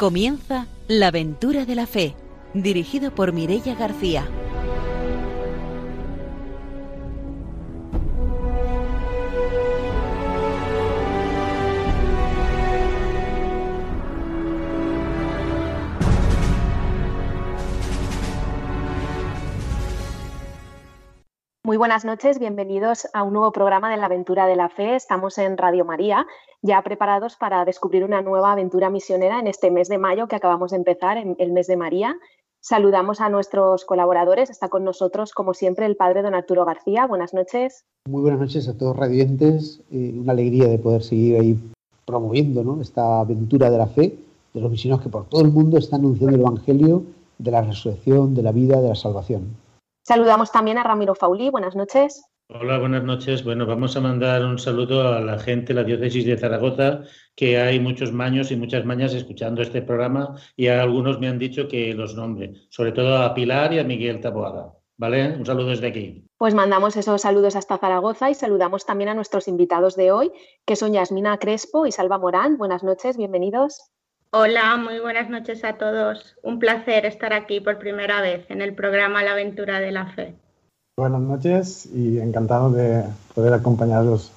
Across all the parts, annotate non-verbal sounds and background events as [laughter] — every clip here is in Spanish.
Comienza La aventura de la fe, dirigido por Mirella García. Muy buenas noches, bienvenidos a un nuevo programa de la aventura de la fe. Estamos en Radio María, ya preparados para descubrir una nueva aventura misionera en este mes de mayo que acabamos de empezar, en el mes de María. Saludamos a nuestros colaboradores. Está con nosotros, como siempre, el padre don Arturo García. Buenas noches. Muy buenas noches a todos radiantes. Eh, una alegría de poder seguir ahí promoviendo esta aventura de la fe de los misioneros que por todo el mundo están anunciando el Evangelio de la resurrección, de la vida, de la salvación. Saludamos también a Ramiro Faulí. Buenas noches. Hola, buenas noches. Bueno, vamos a mandar un saludo a la gente de la diócesis de Zaragoza, que hay muchos maños y muchas mañas escuchando este programa y algunos me han dicho que los nombre, sobre todo a Pilar y a Miguel Taboada. ¿Vale? Un saludo desde aquí. Pues mandamos esos saludos hasta Zaragoza y saludamos también a nuestros invitados de hoy, que son Yasmina Crespo y Salva Morán. Buenas noches, bienvenidos. Hola, muy buenas noches a todos. Un placer estar aquí por primera vez en el programa La aventura de la fe. Buenas noches y encantado de poder acompañaros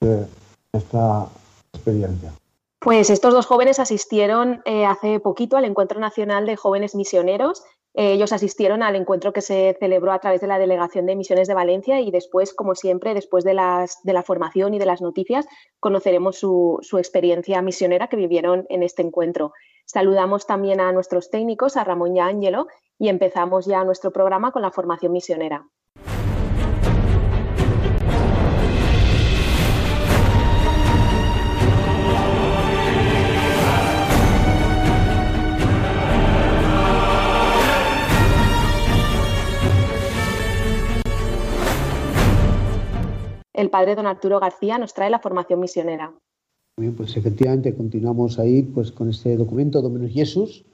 en esta experiencia. Pues estos dos jóvenes asistieron eh, hace poquito al Encuentro Nacional de Jóvenes Misioneros eh, ellos asistieron al encuentro que se celebró a través de la Delegación de Misiones de Valencia y después, como siempre, después de, las, de la formación y de las noticias, conoceremos su, su experiencia misionera que vivieron en este encuentro. Saludamos también a nuestros técnicos, a Ramón y a Ángelo, y empezamos ya nuestro programa con la formación misionera. El padre don Arturo García nos trae la formación misionera. Bien, pues efectivamente continuamos ahí pues, con este documento Dominus Jesús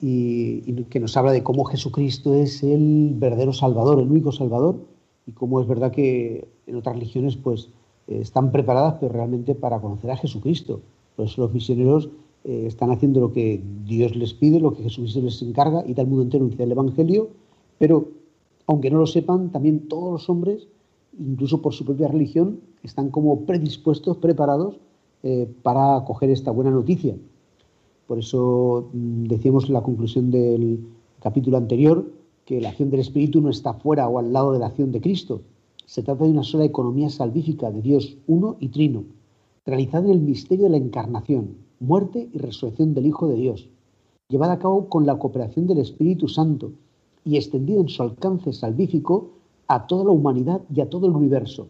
y, que nos habla de cómo Jesucristo es el verdadero Salvador, el único Salvador, y cómo es verdad que en otras religiones pues eh, están preparadas pero realmente para conocer a Jesucristo. Por eso los misioneros eh, están haciendo lo que Dios les pide, lo que Jesucristo les encarga y tal mundo entero anunciar el Evangelio, pero aunque no lo sepan, también todos los hombres incluso por su propia religión, están como predispuestos, preparados eh, para acoger esta buena noticia. Por eso mm, decíamos en la conclusión del capítulo anterior que la acción del Espíritu no está fuera o al lado de la acción de Cristo. Se trata de una sola economía salvífica de Dios uno y trino, realizada en el misterio de la encarnación, muerte y resurrección del Hijo de Dios, llevada a cabo con la cooperación del Espíritu Santo y extendida en su alcance salvífico a toda la humanidad y a todo el universo.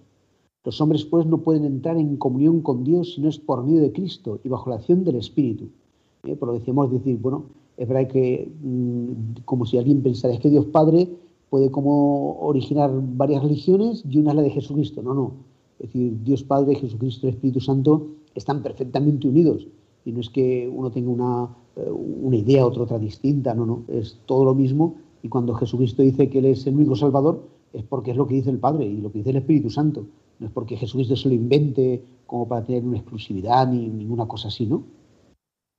Los hombres, pues, no pueden entrar en comunión con Dios si no es por medio de Cristo y bajo la acción del Espíritu. ¿Eh? Por lo decíamos decir, bueno, es verdad que, mm, como si alguien pensara, es que Dios Padre puede como originar varias religiones y una es la de Jesucristo. No, no. Es decir, Dios Padre, Jesucristo y Espíritu Santo están perfectamente unidos. Y no es que uno tenga una, eh, una idea, otra otra distinta, no, no. Es todo lo mismo. Y cuando Jesucristo dice que Él es el único Salvador, es porque es lo que dice el Padre y lo que dice el Espíritu Santo. No es porque Jesucristo se lo invente como para tener una exclusividad ni ninguna cosa así, ¿no?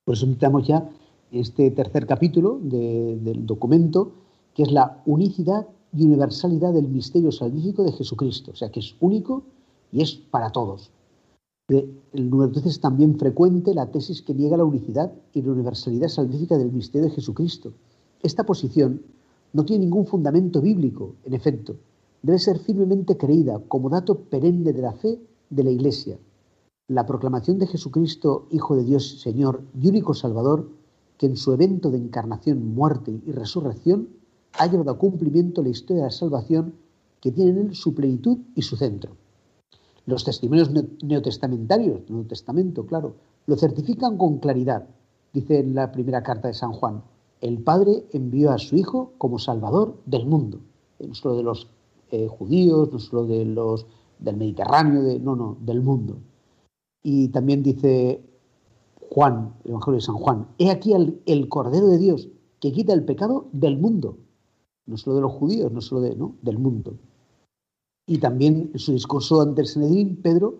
Por eso invitamos ya este tercer capítulo del documento, que es la unicidad y universalidad del misterio salvífico de Jesucristo. O sea, que es único y es para todos. El número 13 es también frecuente la tesis que niega la unicidad y la universalidad salvífica del misterio de Jesucristo. Esta posición no tiene ningún fundamento bíblico, en efecto. Debe ser firmemente creída como dato perenne de la fe de la Iglesia. La proclamación de Jesucristo, Hijo de Dios, Señor y único Salvador, que en su evento de encarnación, muerte y resurrección ha llevado a cumplimiento la historia de la salvación que tiene en él su plenitud y su centro. Los testimonios neotestamentarios, Nuevo Testamento, claro, lo certifican con claridad, dice en la primera carta de San Juan el Padre envió a su Hijo como Salvador del mundo, no solo de los eh, judíos, no solo de los del Mediterráneo, de, no, no, del mundo. Y también dice Juan, el Evangelio de San Juan, he aquí el, el, Cordero de Dios que quita el pecado del mundo, no solo de los judíos, no solo de, no, del mundo. Y también en su discurso ante el Sanedrín, Pedro,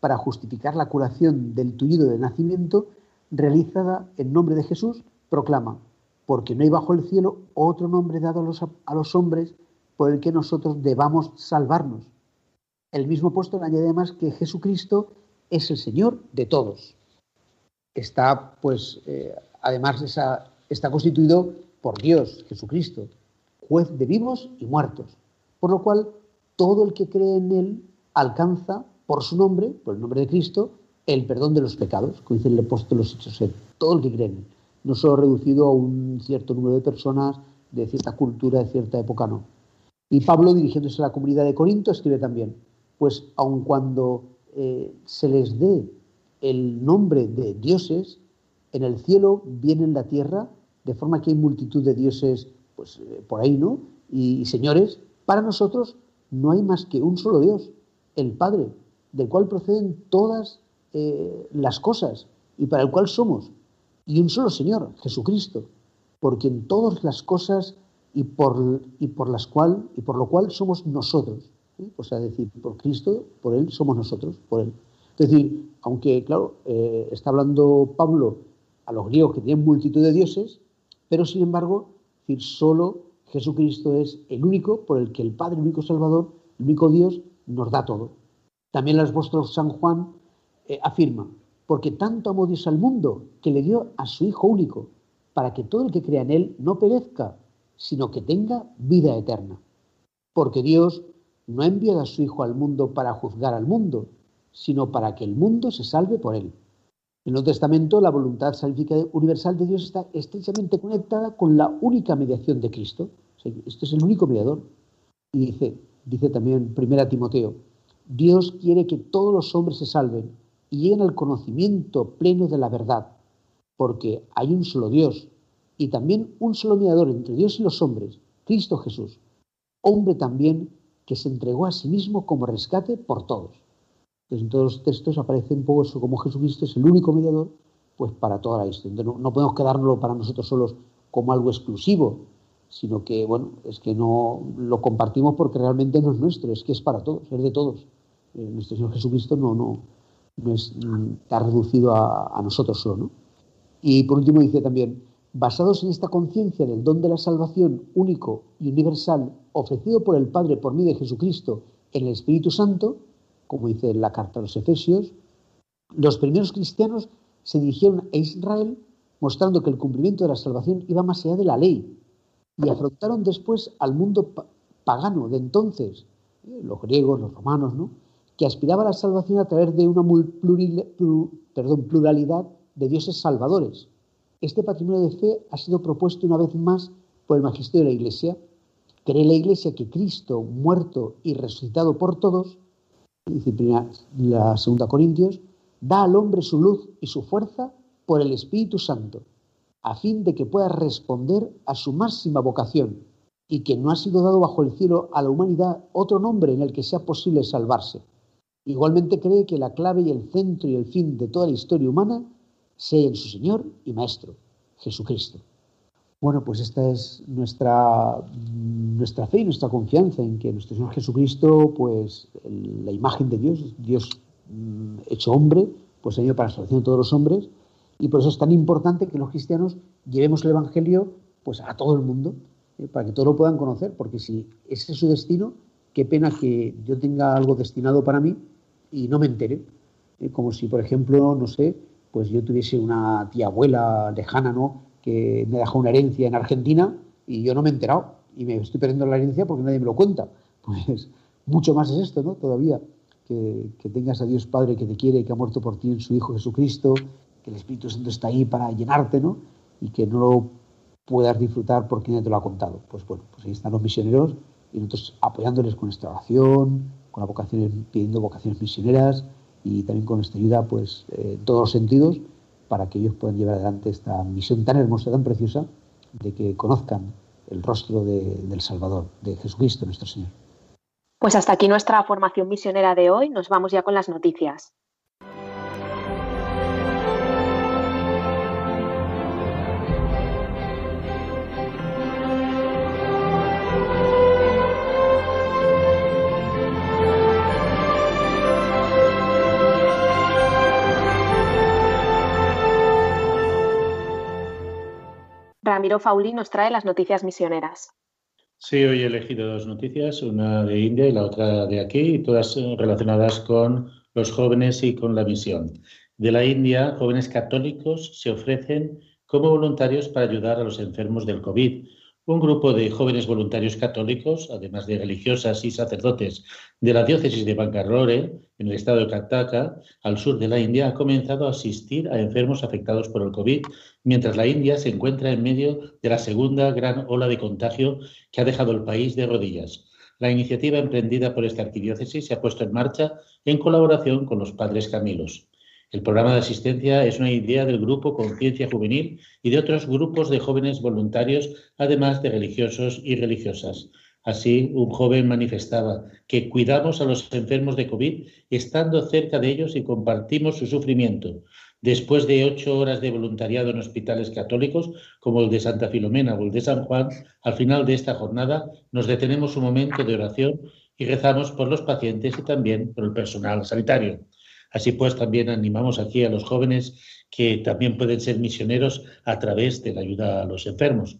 para justificar la curación del tullido de nacimiento realizada en nombre de Jesús, proclama, porque no hay bajo el cielo otro nombre dado a los, a los hombres por el que nosotros debamos salvarnos. El mismo apóstol añade además que Jesucristo es el Señor de todos. Está, pues, eh, además está constituido por Dios, Jesucristo, juez de vivos y muertos. Por lo cual, todo el que cree en Él alcanza, por su nombre, por el nombre de Cristo, el perdón de los pecados, como dice el apóstol los hechos, todo el que cree en Él. No solo reducido a un cierto número de personas de cierta cultura, de cierta época, no. Y Pablo, dirigiéndose a la comunidad de Corinto, escribe también, pues aun cuando eh, se les dé el nombre de dioses, en el cielo viene en la tierra, de forma que hay multitud de dioses pues, eh, por ahí, ¿no? Y, señores, para nosotros no hay más que un solo Dios, el Padre, del cual proceden todas eh, las cosas y para el cual somos, y un solo Señor, Jesucristo, porque en todas las cosas y por, y por las cual y por lo cual somos nosotros. O sea, decir, por Cristo, por Él somos nosotros, por Él. Es decir, aunque, claro, eh, está hablando Pablo a los griegos que tienen multitud de dioses, pero sin embargo, decir, solo Jesucristo es el único por el que el Padre, el único Salvador, el único Dios, nos da todo. También el apóstol San Juan eh, afirma, porque tanto amó Dios al mundo que le dio a su Hijo único, para que todo el que crea en Él no perezca, sino que tenga vida eterna. Porque Dios no ha enviado a su Hijo al mundo para juzgar al mundo, sino para que el mundo se salve por él. En el Nuevo Testamento, la voluntad salvífica universal de Dios está estrechamente conectada con la única mediación de Cristo. este es el único mediador. Y dice, dice también 1 Timoteo, Dios quiere que todos los hombres se salven y lleguen al conocimiento pleno de la verdad, porque hay un solo Dios y también un solo mediador entre Dios y los hombres, Cristo Jesús, hombre también que se entregó a sí mismo como rescate por todos. Entonces, en todos los textos aparece un poco eso, como Jesucristo es el único mediador, pues para toda la historia. no, podemos quedárnoslo para nosotros solos como algo exclusivo, sino que, bueno, es que no lo compartimos porque realmente no es nuestro, es que es para todos, es de todos. Eh, nuestro Señor Jesucristo no, no, no es, mm, está reducido a, a nosotros solo, ¿no? Y por último dice también, basados en esta conciencia del don de la salvación único y universal ofrecido por el Padre por medio de Jesucristo en el Espíritu Santo, como dice la carta a los Efesios, los primeros cristianos se dirigieron a Israel mostrando que el cumplimiento de la salvación iba más allá de la ley y afrontaron después al mundo pagano de entonces, eh, los griegos, los romanos, ¿no? que aspiraba a la salvación a través de una pluralidad de dioses salvadores. Este patrimonio de fe ha sido propuesto una vez más por el magisterio de la Iglesia. Cree la Iglesia que Cristo, muerto y resucitado por todos, disciplina la segunda Corintios, da al hombre su luz y su fuerza por el Espíritu Santo, a fin de que pueda responder a su máxima vocación y que no ha sido dado bajo el cielo a la humanidad otro nombre en el que sea posible salvarse. Igualmente cree que la clave y el centro y el fin de toda la historia humana sea en su Señor y Maestro, Jesucristo. Bueno, pues esta es nuestra, nuestra fe y nuestra confianza en que nuestro Señor Jesucristo, pues la imagen de Dios, Dios mm, hecho hombre, pues ha ido para la salvación de todos los hombres, y por eso es tan importante que los cristianos llevemos el Evangelio pues a todo el mundo, eh, para que todos lo puedan conocer, porque si ese es su destino, qué pena que yo tenga algo destinado para mí y no me entere. Eh, como si, por ejemplo, no sé, pues yo tuviese una tía abuela lejana, ¿no? Que me dejó una herencia en Argentina y yo no me he enterado y me estoy perdiendo la herencia porque nadie me lo cuenta. Pues mucho más es esto, ¿no? Todavía, que, tengas a Dios Padre que te quiere, que ha muerto por ti en su Hijo Jesucristo, que el Espíritu Santo está ahí para llenarte, ¿no? Y que no lo puedas disfrutar porque nadie te lo ha contado. Pues bueno, pues ahí están los misioneros y nosotros apoyándoles con nuestra oración, con la vocación, pidiendo vocaciones misioneras, y también con nuestra ayuda, pues, eh, todos los sentidos, para que ellos puedan llevar adelante esta misión tan hermosa, tan preciosa, de que conozcan el rostro del Salvador, de Jesucristo nuestro Señor. Pues hasta aquí nuestra formación misionera de hoy. Nos vamos ya con las noticias. Ramiro Fauli nos trae las noticias misioneras. Sí, hoy he elegido dos noticias, una de India y la otra de aquí, todas relacionadas con los jóvenes y con la misión. De la India, jóvenes católicos se ofrecen como voluntarios para ayudar a los enfermos del COVID. Un grupo de jóvenes voluntarios católicos, además de religiosas y sacerdotes de la diócesis de Bangalore, en el estado de Karnataka, al sur de la India, ha comenzado a asistir a enfermos afectados por el COVID, mientras la India se encuentra en medio de la segunda gran ola de contagio que ha dejado el país de rodillas. La iniciativa emprendida por esta arquidiócesis se ha puesto en marcha en colaboración con los padres Camilos. El programa de asistencia es una idea del grupo Conciencia Juvenil y de otros grupos de jóvenes voluntarios, además de religiosos y religiosas. Así, un joven manifestaba que cuidamos a los enfermos de COVID estando cerca de ellos y compartimos su sufrimiento. Después de ocho horas de voluntariado en hospitales católicos, como el de Santa Filomena o el de San Juan, al final de esta jornada nos detenemos un momento de oración y rezamos por los pacientes y también por el personal sanitario. Así pues, también animamos aquí a los jóvenes que también pueden ser misioneros a través de la ayuda a los enfermos.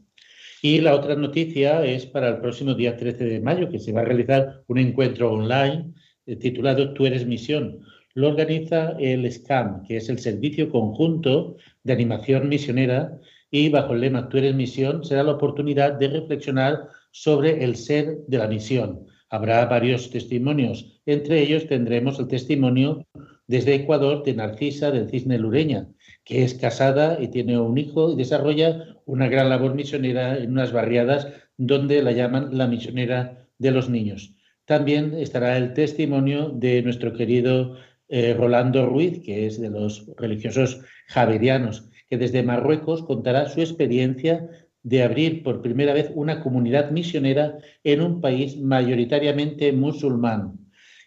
Y la otra noticia es para el próximo día 13 de mayo, que se va a realizar un encuentro online eh, titulado Tú eres misión. Lo organiza el SCAM, que es el Servicio Conjunto de Animación Misionera, y bajo el lema Tú eres misión será la oportunidad de reflexionar sobre el ser de la misión. Habrá varios testimonios, entre ellos tendremos el testimonio desde Ecuador de Narcisa del Cisne Lureña, que es casada y tiene un hijo y desarrolla una gran labor misionera en unas barriadas donde la llaman la misionera de los niños. También estará el testimonio de nuestro querido eh, Rolando Ruiz, que es de los religiosos javerianos, que desde Marruecos contará su experiencia de abrir por primera vez una comunidad misionera en un país mayoritariamente musulmán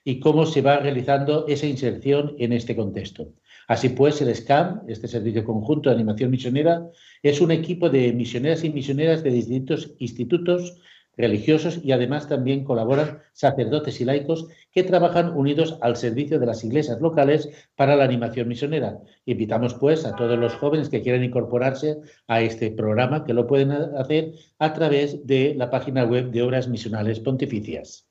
y cómo se va realizando esa inserción en este contexto. Así pues, el SCAM, este Servicio Conjunto de Animación Misionera, es un equipo de misioneras y misioneras de distintos institutos religiosos y además también colaboran sacerdotes y laicos que trabajan unidos al servicio de las iglesias locales para la animación misionera. Invitamos pues a todos los jóvenes que quieran incorporarse a este programa que lo pueden hacer a través de la página web de Obras Misionales Pontificias.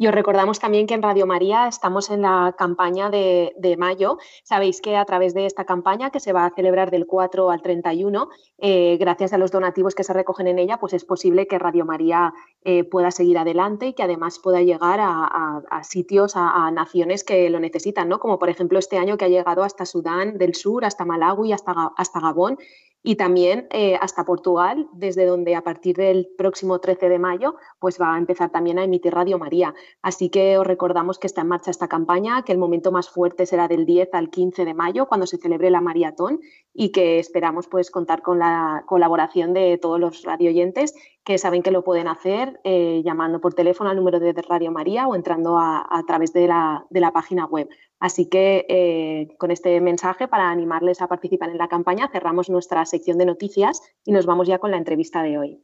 Y os recordamos también que en Radio María estamos en la campaña de, mayo. Sabéis que a través de esta campaña, que se va a celebrar del 4 al 31, eh, gracias a los donativos que se recogen en ella, pues es posible que Radio María eh, pueda seguir adelante y que además pueda llegar a, sitios, a, naciones que lo necesitan, ¿no? Como por ejemplo este año que ha llegado hasta Sudán del Sur, hasta Malawi, hasta, hasta Gabón y también eh, hasta Portugal, desde donde a partir del próximo 13 de mayo pues va a empezar también a emitir Radio María. Así que os recordamos que está en marcha esta campaña, que el momento más fuerte será del 10 al 15 de mayo, cuando se celebre la maratón y que esperamos pues contar con la colaboración de todos los radioyentes que saben que lo pueden hacer eh, llamando por teléfono al número de Radio María o entrando a, través de la, página web. Así que eh, con este mensaje para animarles a participar en la campaña cerramos nuestra sección de noticias y nos vamos ya con la entrevista de hoy.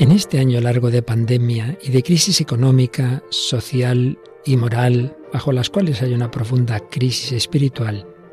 En este año largo de pandemia y de crisis económica, social y moral, bajo las cuales hay una profunda crisis espiritual,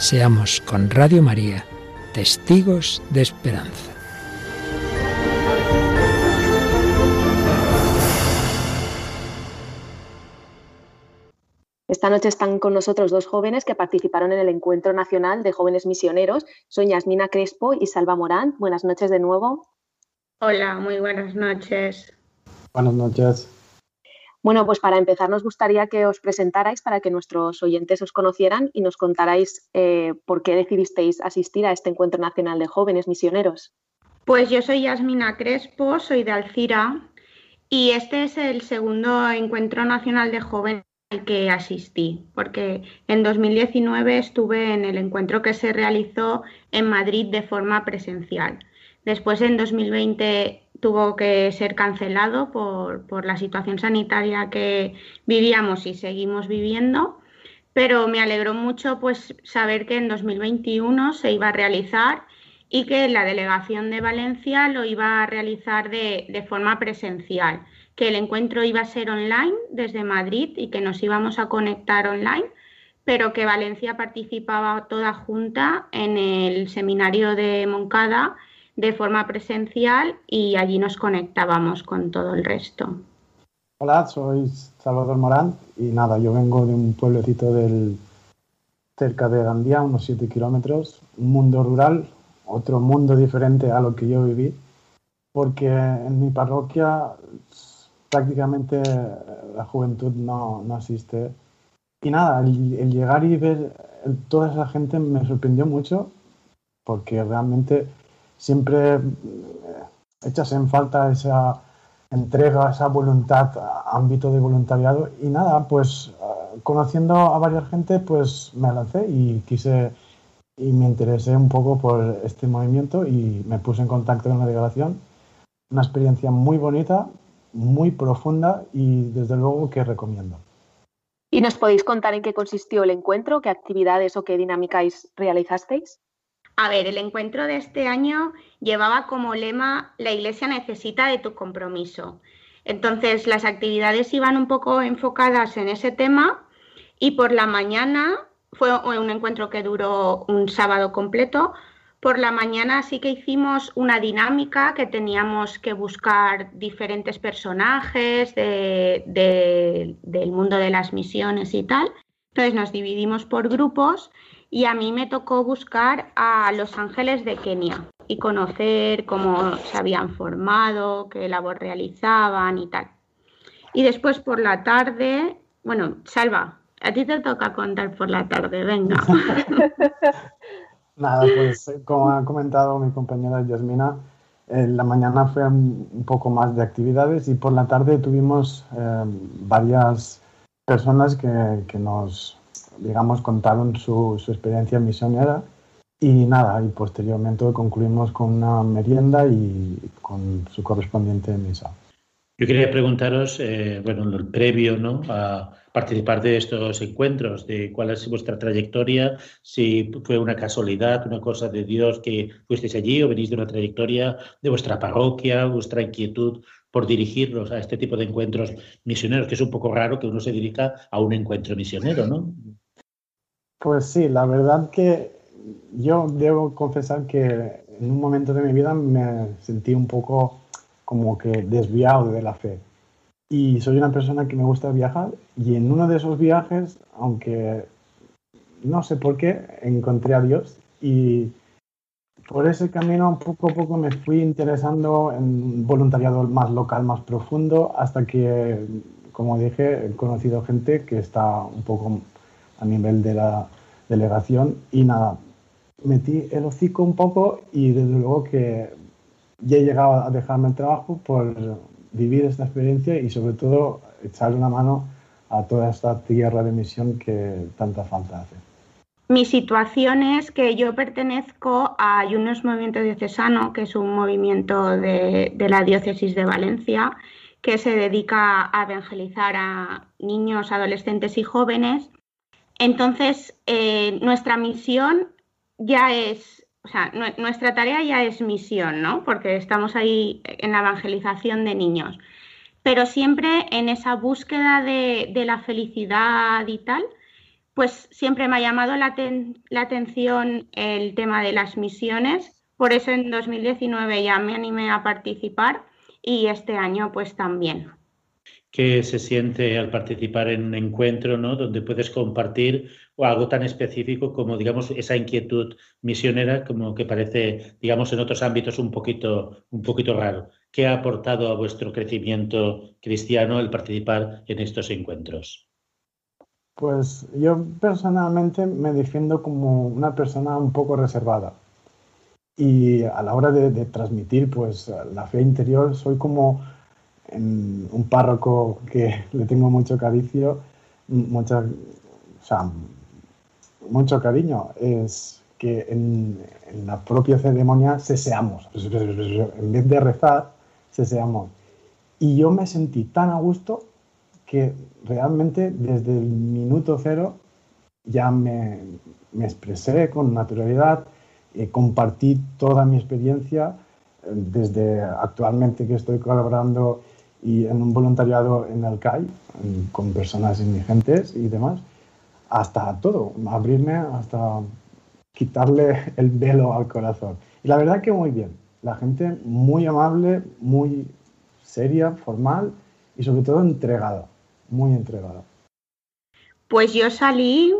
Seamos con Radio María testigos de esperanza. Esta noche están con nosotros dos jóvenes que participaron en el Encuentro Nacional de Jóvenes Misioneros. Son Yasmina Crespo y Salva Morán. Buenas noches de nuevo. Hola, muy buenas noches. Buenas noches. Bueno, pues para empezar nos gustaría que os presentarais para que nuestros oyentes os conocieran y nos contarais eh, por qué decidisteis asistir a este Encuentro Nacional de Jóvenes Misioneros. Pues yo soy Yasmina Crespo, soy de Alcira y este es el segundo Encuentro Nacional de Jóvenes al que asistí, porque en 2019 estuve en el encuentro que se realizó en Madrid de forma presencial. Después en 2020 tuvo que ser cancelado por, la situación sanitaria que vivíamos y seguimos viviendo, pero me alegró mucho pues saber que en 2021 se iba a realizar y que la delegación de Valencia lo iba a realizar de, de forma presencial, que el encuentro iba a ser online desde Madrid y que nos íbamos a conectar online, pero que Valencia participaba toda junta en el seminario de Moncada de forma presencial y allí nos conectábamos con todo el resto. Hola, soy Salvador Morán y nada, yo vengo de un pueblecito del, cerca de Gandía, unos 7 kilómetros, un mundo rural, otro mundo diferente a lo que yo viví, porque en mi parroquia prácticamente la juventud no, no asiste. Y nada, el, llegar y ver toda esa gente me sorprendió mucho, porque realmente siempre eh, echas en falta esa entrega, esa voluntad, ámbito de voluntariado y nada, pues eh, conociendo a varias gente, pues me lancé y quise y me interesé un poco por este movimiento y me puse en contacto con la delegación. Una experiencia muy bonita, muy profunda y desde luego que recomiendo. ¿Y nos podéis contar en qué consistió el encuentro, qué actividades o qué dinámicas realizasteis? A ver, el encuentro de este año llevaba como lema La Iglesia necesita de tu compromiso. Entonces, las actividades iban un poco enfocadas en ese tema y por la mañana fue un encuentro que duró un sábado completo. Por la mañana sí que hicimos una dinámica que teníamos que buscar diferentes personajes del mundo de las misiones y tal. Entonces nos dividimos por grupos y a mí me tocó buscar a los ángeles de Kenia y conocer cómo se habían formado, qué labor realizaban y tal. Y después por la tarde, bueno, Salva, a ti te toca contar por la tarde, venga. [laughs] Nada, pues como ha comentado mi compañera Yasmina, en la mañana fue un poco más de actividades y por la tarde tuvimos eh, varias personas que, que nos digamos, contaron su, su experiencia misionera y nada, y posteriormente concluimos con una merienda y con su correspondiente misa. Yo quería preguntaros, eh, bueno, el previo ¿no? a participar de estos encuentros, de cuál es vuestra trayectoria, si fue una casualidad, una cosa de Dios que fuisteis allí o venís de una trayectoria de vuestra parroquia, vuestra inquietud por dirigirlos a este tipo de encuentros misioneros, que es un poco raro que uno se dirija a un encuentro misionero, ¿no? Pues sí, la verdad que yo debo confesar que en un momento de mi vida me sentí un poco como que desviado de la fe. Y soy una persona que me gusta viajar y en uno de esos viajes, aunque no sé por qué, encontré a Dios y por ese camino poco a poco me fui interesando en voluntariado más local, más profundo, hasta que, como dije, he conocido gente que está un poco a nivel de la delegación y nada, metí el hocico un poco y desde luego que ya he llegado a dejarme el trabajo por vivir esta experiencia y sobre todo echar una mano a toda esta tierra de misión que tanta falta hace. Mi situación es que yo pertenezco a Ayunos Movimiento Diocesano, que es un movimiento de la diócesis de Valencia, que se dedica a evangelizar a niños, adolescentes y jóvenes entonces, eh, nuestra misión ya es o sea, nuestra tarea ya es misión, ¿no? Porque estamos ahí en la evangelización de niños. Pero siempre en esa búsqueda de, la felicidad y tal, pues siempre me ha llamado la, la atención el tema de las misiones. Por eso en 2019 ya me animé a participar y este año pues también que se siente al participar en un encuentro, ¿no? Donde puedes compartir algo tan específico como, digamos, esa inquietud misionera, como que parece, digamos, en otros ámbitos un poquito, un poquito raro. ¿Qué ha aportado a vuestro crecimiento cristiano el participar en estos encuentros? Pues yo personalmente me defiendo como una persona un poco reservada. Y a la hora de, de transmitir pues la fe interior soy como un párroco que le tengo mucho cariño, mucha, mucho cariño, es que en, la propia ceremonia seamos En vez de rezar, seamos Y yo me sentí tan a gusto que realmente desde el minuto cero ya me, me expresé con naturalidad, eh, compartí toda mi experiencia eh, desde actualmente que estoy colaborando y en un voluntariado en el CAI, con personas indigentes y demás, hasta todo, abrirme hasta quitarle el velo al corazón. Y la verdad que muy bien, la gente muy amable, muy seria, formal y sobre todo entregada, muy entregada. Pues yo salí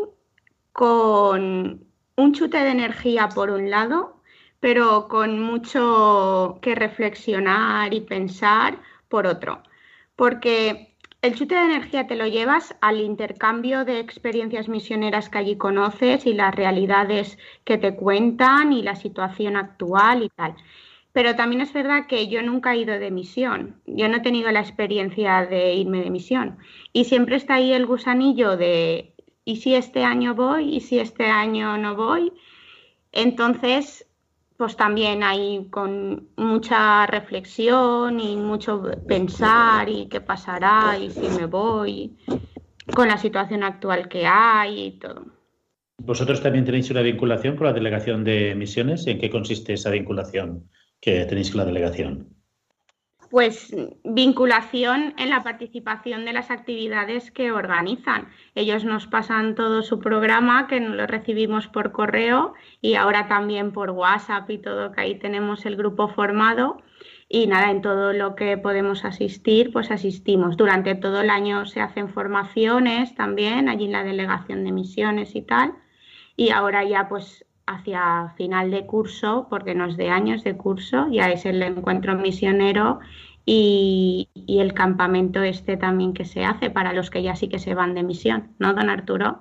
con un chute de energía por un lado, pero con mucho que reflexionar y pensar por otro, porque el chute de energía te lo llevas al intercambio de experiencias misioneras que allí conoces y las realidades que te cuentan y la situación actual y tal. Pero también es verdad que yo nunca he ido de misión, yo no he tenido la experiencia de irme de misión y siempre está ahí el gusanillo de ¿y si este año voy? ¿y si este año no voy? Entonces pues también hay con mucha reflexión y mucho pensar y qué pasará y si me voy, con la situación actual que hay y todo. ¿Vosotros también tenéis una vinculación con la delegación de misiones? ¿En qué consiste esa vinculación que tenéis con la delegación? Pues vinculación en la participación de las actividades que organizan. Ellos nos pasan todo su programa, que lo recibimos por correo y ahora también por WhatsApp y todo, que ahí tenemos el grupo formado. Y nada, en todo lo que podemos asistir, pues asistimos. Durante todo el año se hacen formaciones también, allí en la delegación de misiones y tal. Y ahora ya pues hacia final de curso, porque no es de años de curso, ya es el encuentro misionero y, el campamento este también que se hace para los que ya sí que se van de misión, ¿no, don Arturo?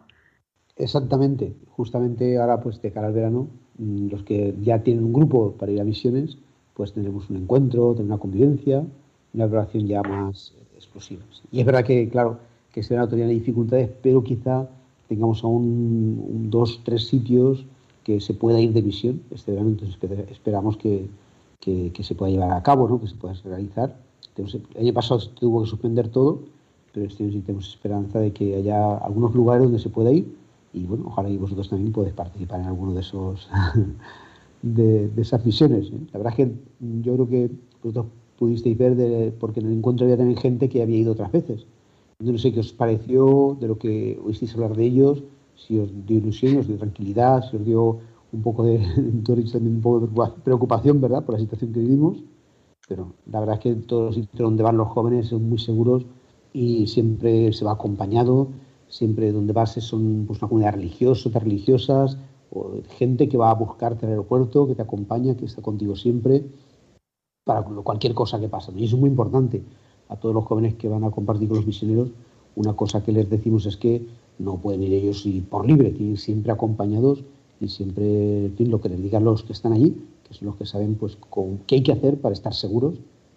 Exactamente, justamente ahora pues de cara al verano, mm, los que ya tienen un grupo para ir a misiones, pues tendremos un encuentro, tener una convivencia, una relación ya más explosiva. Y es verdad que, claro, que este verano todavía hay dificultades, pero quizá tengamos aún un, dos, tres sitios que se pueda ir de misión este verano, entonces esperamos que, se pueda llevar a cabo, ¿no? que se pueda realizar. el año pasado tuvo que suspender todo, pero este año sí tenemos esperanza de que haya algunos lugares donde se pueda ir y bueno, ojalá y vosotros también podáis participar en alguno de esos [laughs] de, esas misiones. ¿eh? La verdad es que yo creo que vosotros pudisteis ver, porque en el encuentro había también gente que había ido otras veces. No sé qué os pareció, de lo que oísteis hablar de ellos, si os dio ilusión, os dio tranquilidad, si os dio un poco de, [laughs] también un poco de preocupación, ¿verdad?, por la situación que vivimos. Pero la verdad es que todos los sitios donde van los jóvenes son muy seguros y siempre se va acompañado, siempre donde vas son pues, una comunidad religiosa, otras religiosas, o gente que va a buscarte al aeropuerto, que te acompaña, que está contigo siempre, para cualquier cosa que pase. Y eso es muy importante a todos los jóvenes que van a compartir con los misioneros. Una cosa que les decimos es que no pueden ir ellos y por libre, tienen siempre acompañados y siempre, en fin, lo que les digan los que están allí, que son los que saben pues con, qué hay que hacer para estar seguros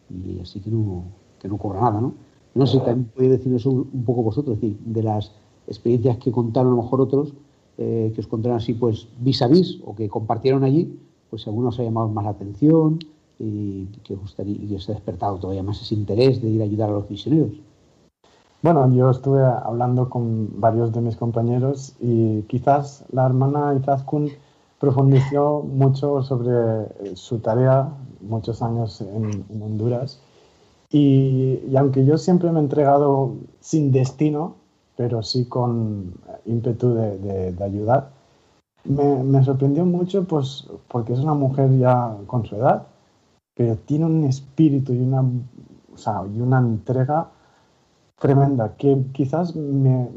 y así que no, que no cobra nada, ¿no? No sé si también podéis decir eso un poco vosotros, decir, de las experiencias que contaron a lo mejor otros, eh, que os contaron así pues vis a vis o que compartieron allí, pues algunos ha llamado más la atención y que, gustaría, y os ha despertado todavía más ese interés de ir a ayudar a los misioneros. Bueno, yo estuve hablando con varios de mis compañeros y quizás la hermana Izaskun profundizó mucho sobre su tarea, muchos años en, Honduras. Y, aunque yo siempre me he entregado sin destino, pero sí con ímpetu de, ayudar, me, me, sorprendió mucho pues, porque es una mujer ya con su edad, pero tiene un espíritu y una, o sea, y una entrega tremenda que quizás me,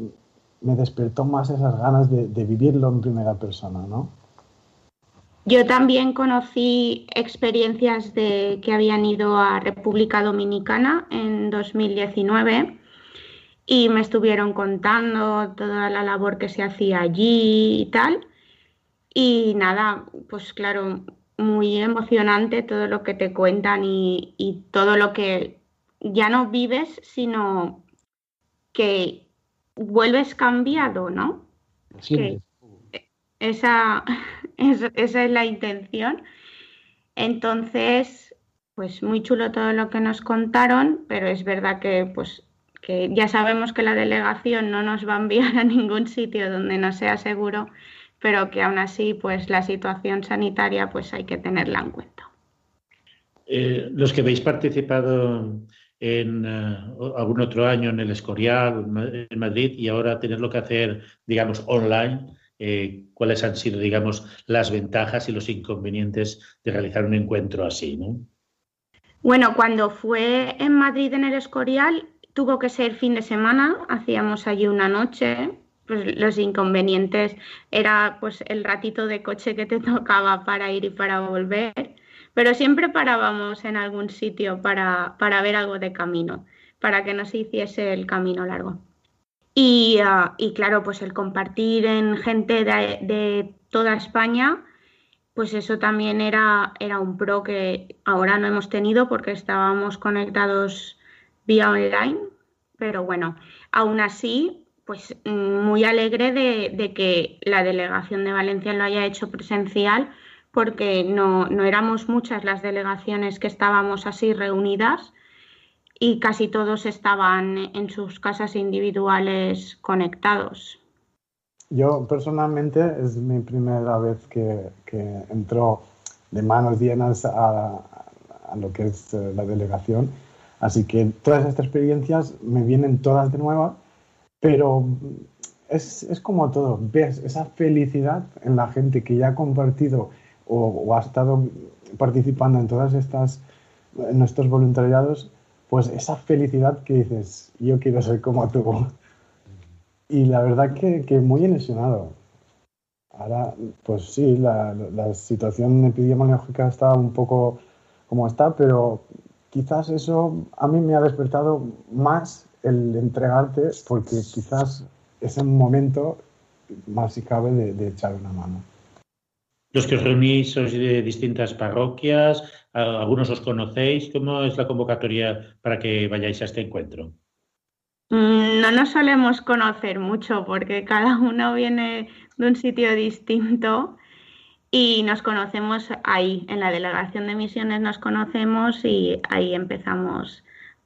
me despertó más esas ganas de, vivirlo en primera persona, ¿no? Yo también conocí experiencias de que habían ido a República Dominicana en 2019 y me estuvieron contando toda la labor que se hacía allí y tal. Y nada, pues claro, muy emocionante todo lo que te cuentan y todo lo que ya no vives, sino que vuelves cambiado, ¿no? Sí. esa, [laughs] esa es la intención. Entonces, pues muy chulo todo lo que nos contaron, pero es verdad que pues que ya sabemos que la delegación no nos va a enviar a ningún sitio donde no sea seguro pero que aún así pues la situación sanitaria pues hay que tenerla en cuenta. Eh, los que habéis participado en eh, algún otro año en el Escorial, en Madrid, y ahora tenerlo que hacer, digamos, online, eh, ¿cuáles han sido, digamos, las ventajas y los inconvenientes de realizar un encuentro así, ¿no? Bueno, cuando fue en Madrid en el Escorial, tuvo que ser fin de semana, hacíamos allí una noche, pues los inconvenientes era pues el ratito de coche que te [laughs] tocaba para ir y para volver, pero siempre parábamos en algún sitio para, para ver algo de camino, para que no se hiciese el camino largo. Y, ah, y claro, pues el compartir en gente de, de, toda España, pues eso también era, era un pro que ahora no hemos tenido porque estábamos conectados vía online, pero bueno, aún así pues mm, muy alegre de, que la delegación de Valencia lo haya hecho presencial, porque no, éramos muchas las delegaciones que estábamos así reunidas y casi todos estaban en sus casas individuales conectados. Yo personalmente es mi primera vez que, entro de manos llenas a, a, lo que es eh, la delegación, así que todas estas experiencias me vienen todas de nuevo pero es, es, como todo, ves esa felicidad en la gente que ya ha compartido o, ha estado participando en todas estas, en nuestros voluntariados, pues esa felicidad que dices, yo quiero ser como tú. Y la verdad que, que muy ilusionado. Ahora, pues sí, la, la situación epidemiológica está un poco como está, pero quizás eso a mí me ha despertado más el entregarte porque quizás es un momento más si cabe de, echar una mano. Los que os reunís sois de distintas parroquias, algunos os conocéis. ¿Cómo es la convocatoria para que vayáis a este encuentro? Mm, no nos solemos conocer mucho porque cada uno viene de un sitio distinto y nos conocemos ahí, en la delegación de misiones nos conocemos y ahí empezamos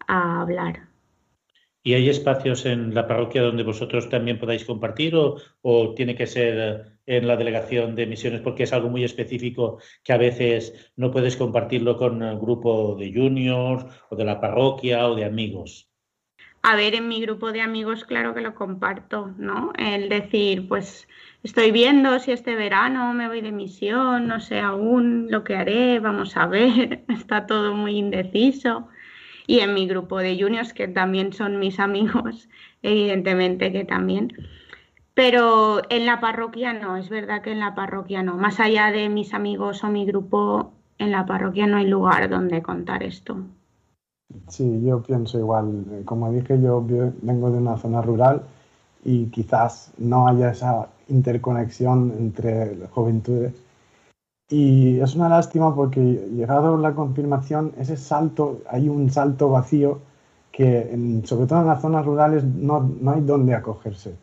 a hablar. ¿Y hay espacios en la parroquia donde vosotros también podáis compartir o, tiene que ser en la delegación de misiones porque es algo muy específico que a veces no puedes compartirlo con el grupo de juniors o de la parroquia o de amigos? A ver, en mi grupo de amigos claro que lo comparto, ¿no? El decir, pues estoy viendo si este verano me voy de misión, no sé aún lo que haré, vamos a ver, [laughs] está todo muy indeciso y en mi grupo de juniors, que también son mis amigos, evidentemente que también. Pero en la parroquia no, es verdad que en la parroquia no. Más allá de mis amigos o mi grupo, en la parroquia no hay lugar donde contar esto. Sí, yo pienso igual. Como dije, yo vengo de una zona rural y quizás no haya esa interconexión entre las juventudes y es una lástima porque llegado la confirmación, ese salto, hay un salto vacío que sobre todo en las zonas rurales no, no, hay donde acogerse.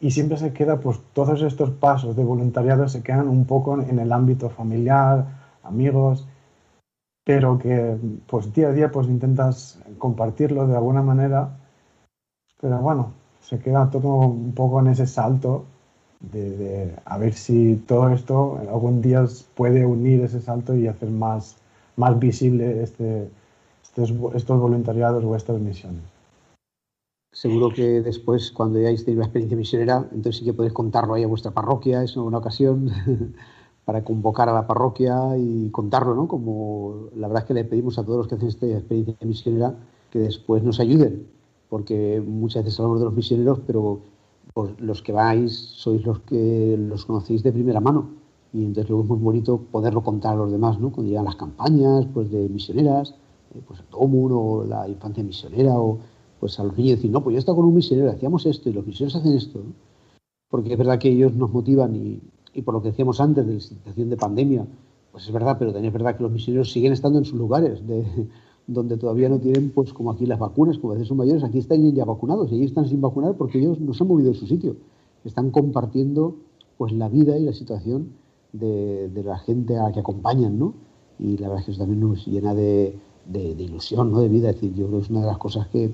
Y siempre se queda, pues todos estos pasos de voluntariado se quedan un poco en el ámbito familiar, amigos, pero que pues día a día pues intentas compartirlo de alguna manera, pero bueno, se queda todo un poco en ese salto de, a ver si todo esto algún día puede unir ese salto y hacer más, más visible este, estos, estos voluntariados o estas misiones. Seguro que después, cuando hayáis tenido una experiencia misionera, entonces sí que podéis contarlo ahí a vuestra parroquia, es una ocasión [laughs] para convocar a la parroquia y contarlo, ¿no? Como la verdad es que le pedimos a todos los que hacen esta experiencia misionera que después nos ayuden, porque muchas veces hablamos de los misioneros, pero los que vais sois los que los conocéis de primera mano. Y entonces luego es muy bonito poderlo contar a los demás, ¿no? Cuando llegan las campañas pues, de misioneras, eh, pues el Tomun o la infancia misionera o pues a los niños decir, no, pues yo he estado con un misionero, hacíamos esto y los misioneros hacen esto. Porque es verdad que ellos nos motivan y, por lo que decíamos antes de la situación de pandemia, pues es verdad, pero también es verdad que los misioneros siguen estando en sus lugares, de, [laughs] donde todavía no tienen, pues como aquí las vacunas, como a veces son mayores, aquí están ya vacunados y allí están sin vacunar porque ellos no se han movido de su sitio. Están compartiendo pues la vida y la situación de, la gente a la que acompañan, ¿no? Y la verdad es que eso también nos llena de, de, ilusión, ¿no? De vida. Es decir, yo creo que es una de las cosas que,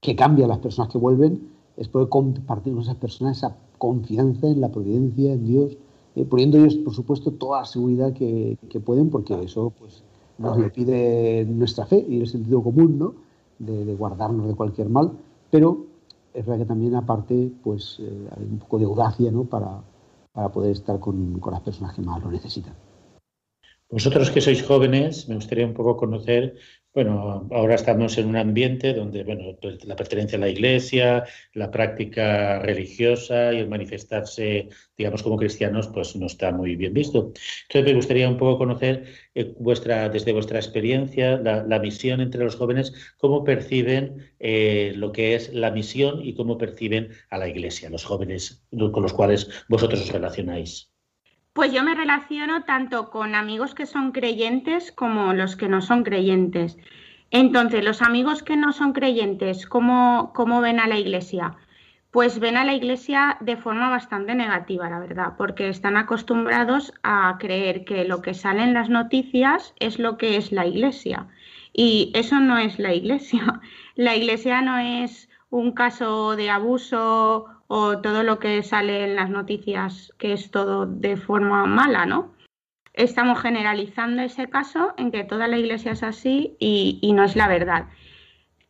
que cambia a las personas que vuelven, es poder compartir con esas personas esa confianza en la providencia, en Dios, eh, poniendo ellos, por supuesto, toda la seguridad que, pueden, porque eso pues, nos lo pide nuestra fe y el sentido común, ¿no? De, guardarnos de cualquier mal, pero es verdad que también aparte pues eh, hay un poco de audacia ¿no? para, para poder estar con, con las personas que más lo necesitan. Vosotros que sois jóvenes, me gustaría un poco conocer bueno, ahora estamos en un ambiente donde, bueno, pues, la pertenencia a la iglesia, la práctica religiosa y el manifestarse, digamos, como cristianos, pues no está muy bien visto. Entonces me gustaría un poco conocer eh, vuestra, desde vuestra experiencia, la, misión entre los jóvenes, cómo perciben eh, lo que es la misión y cómo perciben a la iglesia, los jóvenes con los cuales vosotros os relacionáis. Pues yo me relaciono tanto con amigos que son creyentes como los que no son creyentes. Entonces, los amigos que no son creyentes, ¿cómo, ¿cómo, ven a la iglesia? Pues ven a la iglesia de forma bastante negativa, la verdad, porque están acostumbrados a creer que lo que sale en las noticias es lo que es la iglesia. Y eso no es la iglesia. [laughs] La iglesia no es un caso de abuso o todo lo que sale en las noticias que es todo de forma mala, ¿no? Estamos generalizando ese caso en que toda la iglesia es así y, no es la verdad.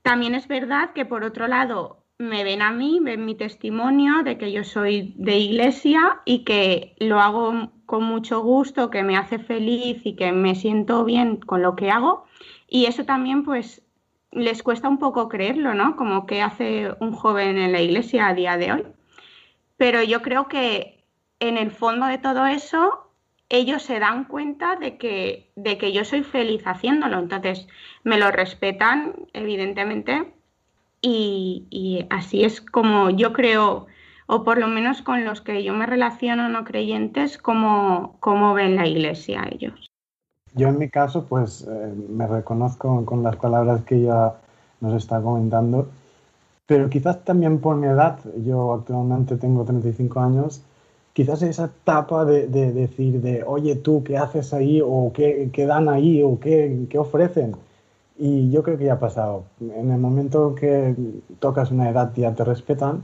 También es verdad que por otro lado me ven a mí, ven mi testimonio de que yo soy de iglesia y que lo hago con mucho gusto, que me hace feliz y que me siento bien con lo que hago. Y eso también pues les cuesta un poco creerlo, ¿no? Como que hace un joven en la iglesia a día de hoy. Pero yo creo que en el fondo de todo eso, ellos se dan cuenta de que, de que yo soy feliz haciéndolo. Entonces, me lo respetan, evidentemente, y, así es como yo creo, o por lo menos con los que yo me relaciono no creyentes, como, como ven la iglesia ellos. Yo en mi caso, pues eh, me reconozco con las palabras que ella nos está comentando, pero quizás también por mi edad, yo actualmente tengo 35 años, quizás esa etapa de, decir de, oye tú, ¿qué haces ahí? o ¿qué, dan ahí? o qué, qué ofrecen? Y yo creo que ya ha pasado. En el momento que tocas una edad ya te respetan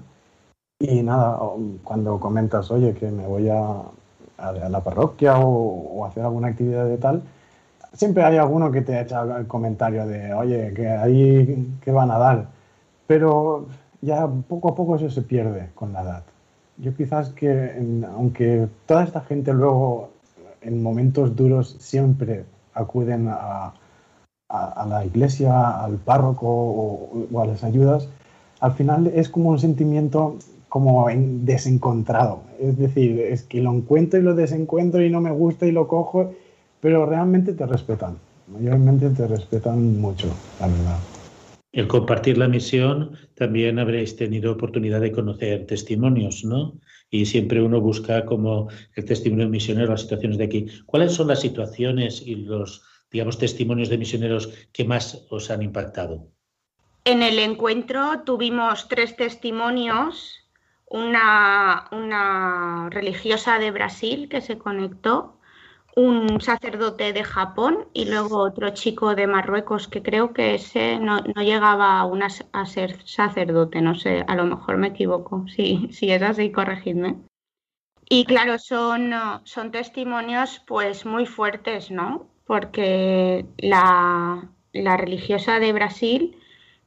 y nada, cuando comentas, oye, que me voy a, a, la parroquia o, o, hacer alguna actividad de tal, siempre hay alguno que te echa el comentario de, oye, que ahí, ¿qué van a dar? Pero ya poco a poco eso se pierde con la edad. Yo quizás que, aunque toda esta gente luego, en momentos duros, siempre acuden a, a, la iglesia, al párroco o, a las ayudas, al final es como un sentimiento como desencontrado. Es decir, es que lo encuentro y lo desencuentro y no me gusta y lo cojo pero realmente te respetan, mayormente te respetan mucho, la verdad. El compartir la misión, también habréis tenido oportunidad de conocer testimonios, ¿no? Y siempre uno busca como el testimonio misionero, las situaciones de aquí. ¿Cuáles son las situaciones y los, digamos, testimonios de misioneros que más os han impactado? En el encuentro tuvimos tres testimonios. Una, una religiosa de Brasil que se conectó, un sacerdote de Japón y luego otro chico de Marruecos que creo que ese no, llegaba a, a, ser sacerdote, no sé, a lo mejor me equivoco, sí, [laughs] si es así, corregidme. Y claro, son, son testimonios pues muy fuertes, ¿no? Porque la, la religiosa de Brasil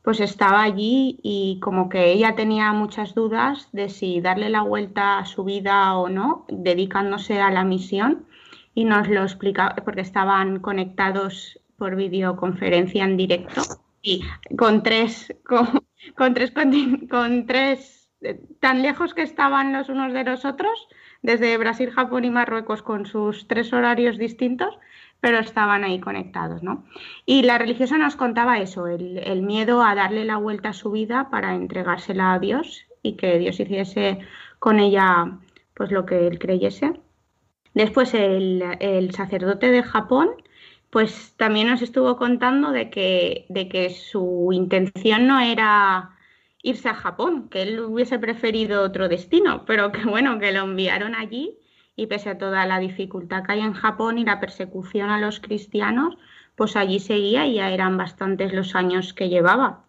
pues estaba allí y como que ella tenía muchas dudas de si darle la vuelta a su vida o no, dedicándose a la misión y nos lo explicaba porque estaban conectados por videoconferencia en directo y con tres con, tres con, tres tan lejos que estaban los unos de los otros desde Brasil, Japón y Marruecos con sus tres horarios distintos pero estaban ahí conectados, ¿no? Y la religiosa nos contaba eso, el, miedo a darle la vuelta a su vida para entregársela a Dios y que Dios hiciese con ella pues lo que él creyese. Después el, sacerdote de Japón pues también nos estuvo contando de que, de que su intención no era irse a Japón, que él hubiese preferido otro destino, pero que bueno, que lo enviaron allí y pese a toda la dificultad que hay en Japón y la persecución a los cristianos, pues allí seguía y ya eran bastantes los años que llevaba.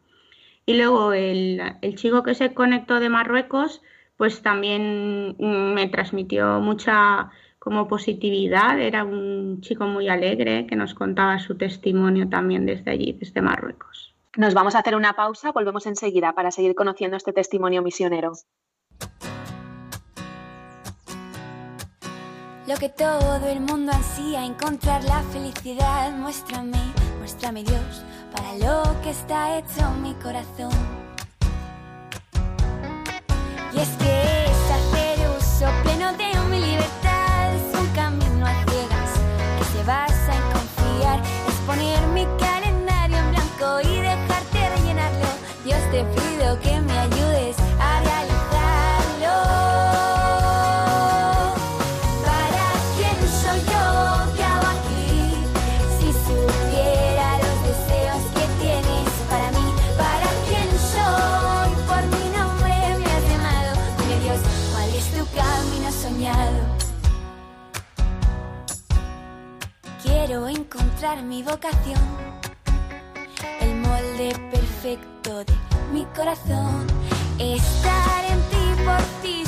Y luego el, chico que se conectó de Marruecos, pues también me transmitió mucha como positividad, era un chico muy alegre que nos contaba su testimonio también desde allí, desde Marruecos. Nos vamos a hacer una pausa, volvemos enseguida para seguir conociendo este testimonio misionero. Lo que todo el mundo ansía, encontrar la felicidad. Muéstrame, muéstrame Dios, para lo que está hecho mi corazón. Y es que encontrar mi vocación, el molde perfecto de mi corazón, estar en ti, por ti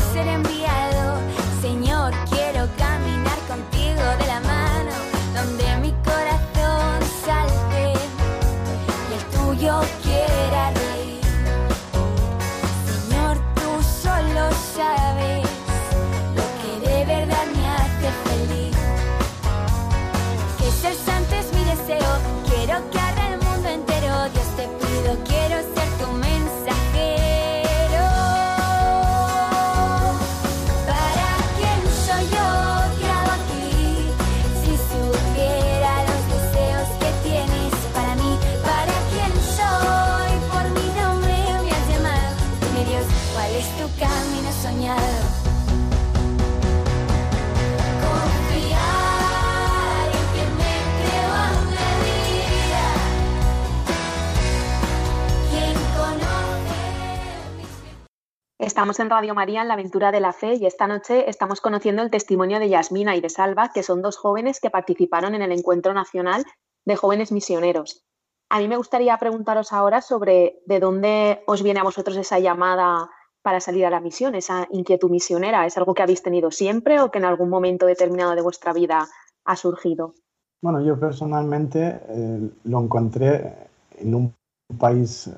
Estamos en Radio María en la aventura de la fe y esta noche estamos conociendo el testimonio de Yasmina y de Salva, que son dos jóvenes que participaron en el Encuentro Nacional de Jóvenes Misioneros. A mí me gustaría preguntaros ahora sobre de dónde os viene a vosotros esa llamada para salir a la misión, esa inquietud misionera. ¿Es algo que habéis tenido siempre o que en algún momento determinado de vuestra vida ha surgido? Bueno, yo personalmente eh, lo encontré en un país eh,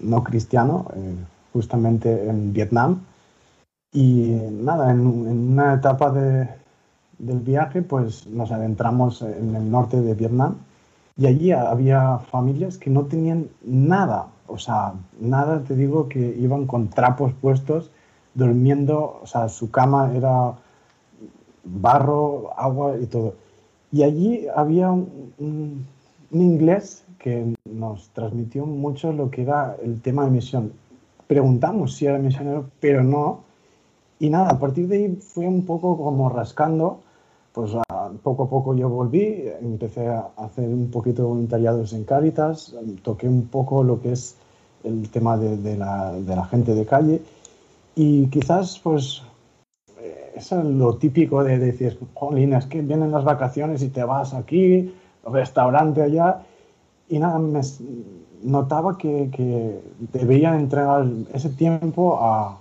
no cristiano, eh, justamente en Vietnam. Y nada, en, una etapa de, del viaje, pues nos adentramos en el norte de Vietnam y allí había familias que no tenían nada, o sea, nada, te digo, que iban con trapos puestos, durmiendo, o sea, su cama era barro, agua y todo. Y allí había un, un inglés que nos transmitió mucho lo que era el tema de misión preguntamos si era misionero, pero no. Y nada, a partir de ahí fue un poco como rascando, pues poco a poco yo volví, empecé a hacer un poquito de voluntariados en Cáritas, toqué un poco lo que es el tema de, la, de la, gente de calle y quizás pues eh, eso es lo típico de, decir, jolín, es que vienen las vacaciones y te vas aquí, restaurante allá y nada, me, notaba que, que, debían entregar ese tiempo a,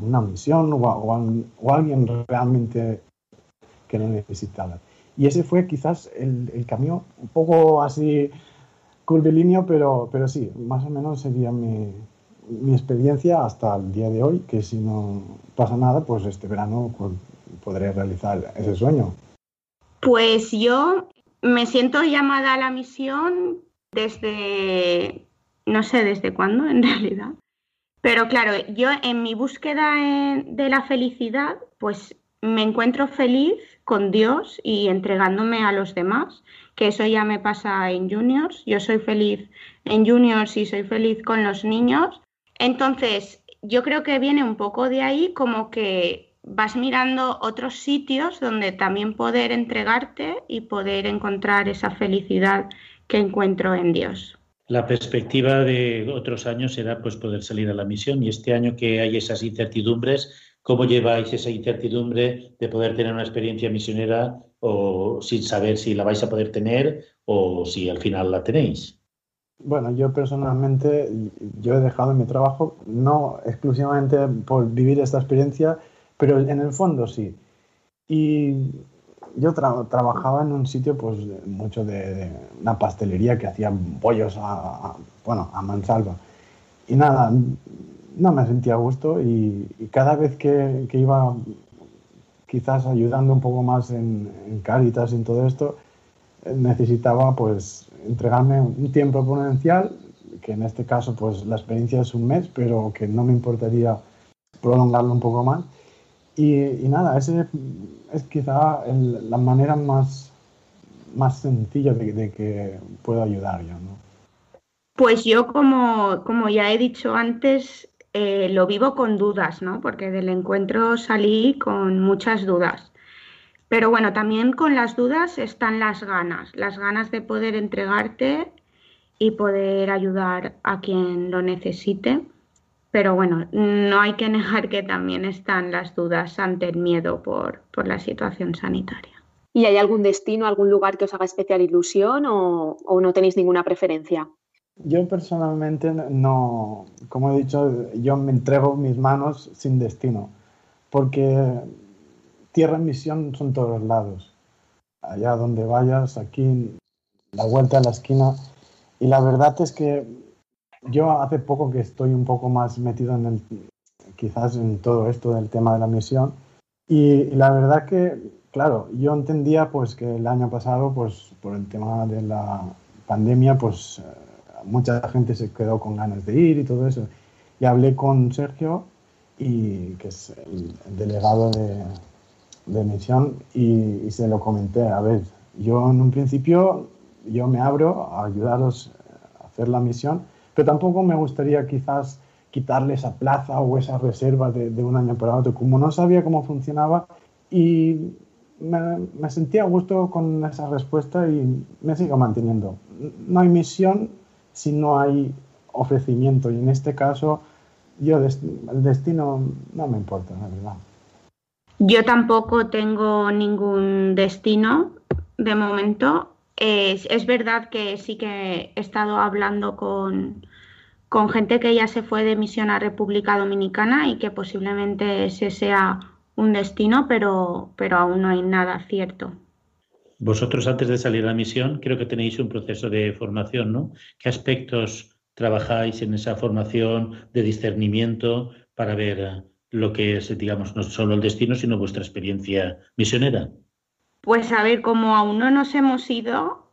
una misión o, alguien realmente que lo necesitaba. Y ese fue quizás el, el camino un poco así curvilíneo, pero, pero sí, más o menos sería mi, mi experiencia hasta el día de hoy, que si no pasa nada, pues este verano pues, podré realizar ese sueño. Pues yo me siento llamada a la misión desde, no sé desde cuándo en [laughs] realidad, pero claro, yo en mi búsqueda de la felicidad, pues me encuentro feliz con Dios y entregándome a los demás, que eso ya me pasa en juniors. Yo soy feliz en juniors y soy feliz con los niños. Entonces, yo creo que viene un poco de ahí como que vas mirando otros sitios donde también poder entregarte y poder encontrar esa felicidad que encuentro en Dios. La perspectiva de otros años era pues poder salir a la misión y este año que hay esas incertidumbres, ¿cómo lleváis esa incertidumbre de poder tener una experiencia misionera o sin saber si la vais a poder tener o si al final la tenéis? Bueno, yo personalmente, yo he dejado mi trabajo no exclusivamente por vivir esta experiencia, pero en el fondo sí. Y yo trabajaba en un sitio, pues, mucho de, una pastelería que hacía bollos a, bueno, a mansalva. Y nada, no me sentía a gusto y, cada vez que, iba quizás ayudando un poco más en, en Caritas y en todo esto, necesitaba pues entregarme un tiempo potencial, que en este caso pues la experiencia es un mes, pero que no me importaría prolongarlo un poco más. Y, nada, ese es quizá la manera más, más sencilla de, que puedo ayudar yo. ¿no? Pues yo, como, como ya he dicho antes, eh, lo vivo con dudas, ¿no? Porque del encuentro salí con muchas dudas. Pero bueno, también con las dudas están las ganas, las ganas de poder entregarte y poder ayudar a quien lo necesite. Pero bueno, no hay que negar que también están las dudas ante el miedo por, la situación sanitaria. ¿Y hay algún destino, algún lugar que os haga especial ilusión o, o no tenéis ninguna preferencia? Yo personalmente no, como he dicho, yo me entrego mis manos sin destino, porque tierra en misión son todos lados. Allá donde vayas, aquí, la vuelta a la esquina. Y la verdad es que yo hace poco que estoy un poco más metido en el, quizás en todo esto del tema de la misión. Y, la verdad que, claro, yo entendía pues que el año pasado, pues por el tema de la pandemia, pues eh, mucha gente se quedó con ganas de ir y todo eso. Y hablé con Sergio, y, que es el delegado de, de misión y, se lo comenté. A ver, yo en un principio yo me abro a ayudaros a hacer la misión, pero tampoco me gustaría quizás quitarle esa plaza o esa reserva de, un año para otro, como no sabía cómo funcionaba y me, sentía a gusto con esa respuesta y me sigo manteniendo. No hay misión si no hay ofrecimiento y en este caso yo el destino no me importa, la verdad. Yo tampoco tengo ningún destino de momento. Es, verdad que sí que he estado hablando con, gente que ya se fue de misión a República Dominicana y que posiblemente ese sea un destino, pero, pero aún no hay nada cierto. Vosotros antes de salir a la misión creo que tenéis un proceso de formación, ¿no? ¿Qué aspectos trabajáis en esa formación de discernimiento para ver lo que es, digamos, no solo el destino, sino vuestra experiencia misionera? Pues a ver, como aún no nos hemos ido,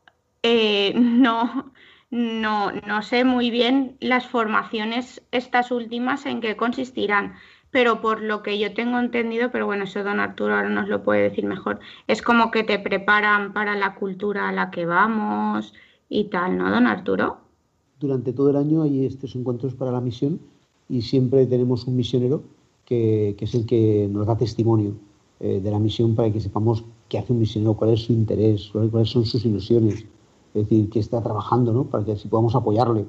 eh, [laughs] no, no, no sé muy bien las formaciones, estas últimas, en qué consistirán. Pero por lo que yo tengo entendido, pero bueno, eso don Arturo ahora nos lo puede decir mejor, es como que te preparan para la cultura a la que vamos y tal, ¿no, don Arturo? Durante todo el año hay estos encuentros para la misión y siempre tenemos un misionero que, es el que nos da testimonio eh, de la misión para que sepamos qué hace un misionero, cuál es su interés, cuáles son sus ilusiones, es decir, qué está trabajando, ¿no? para que así podamos apoyarle.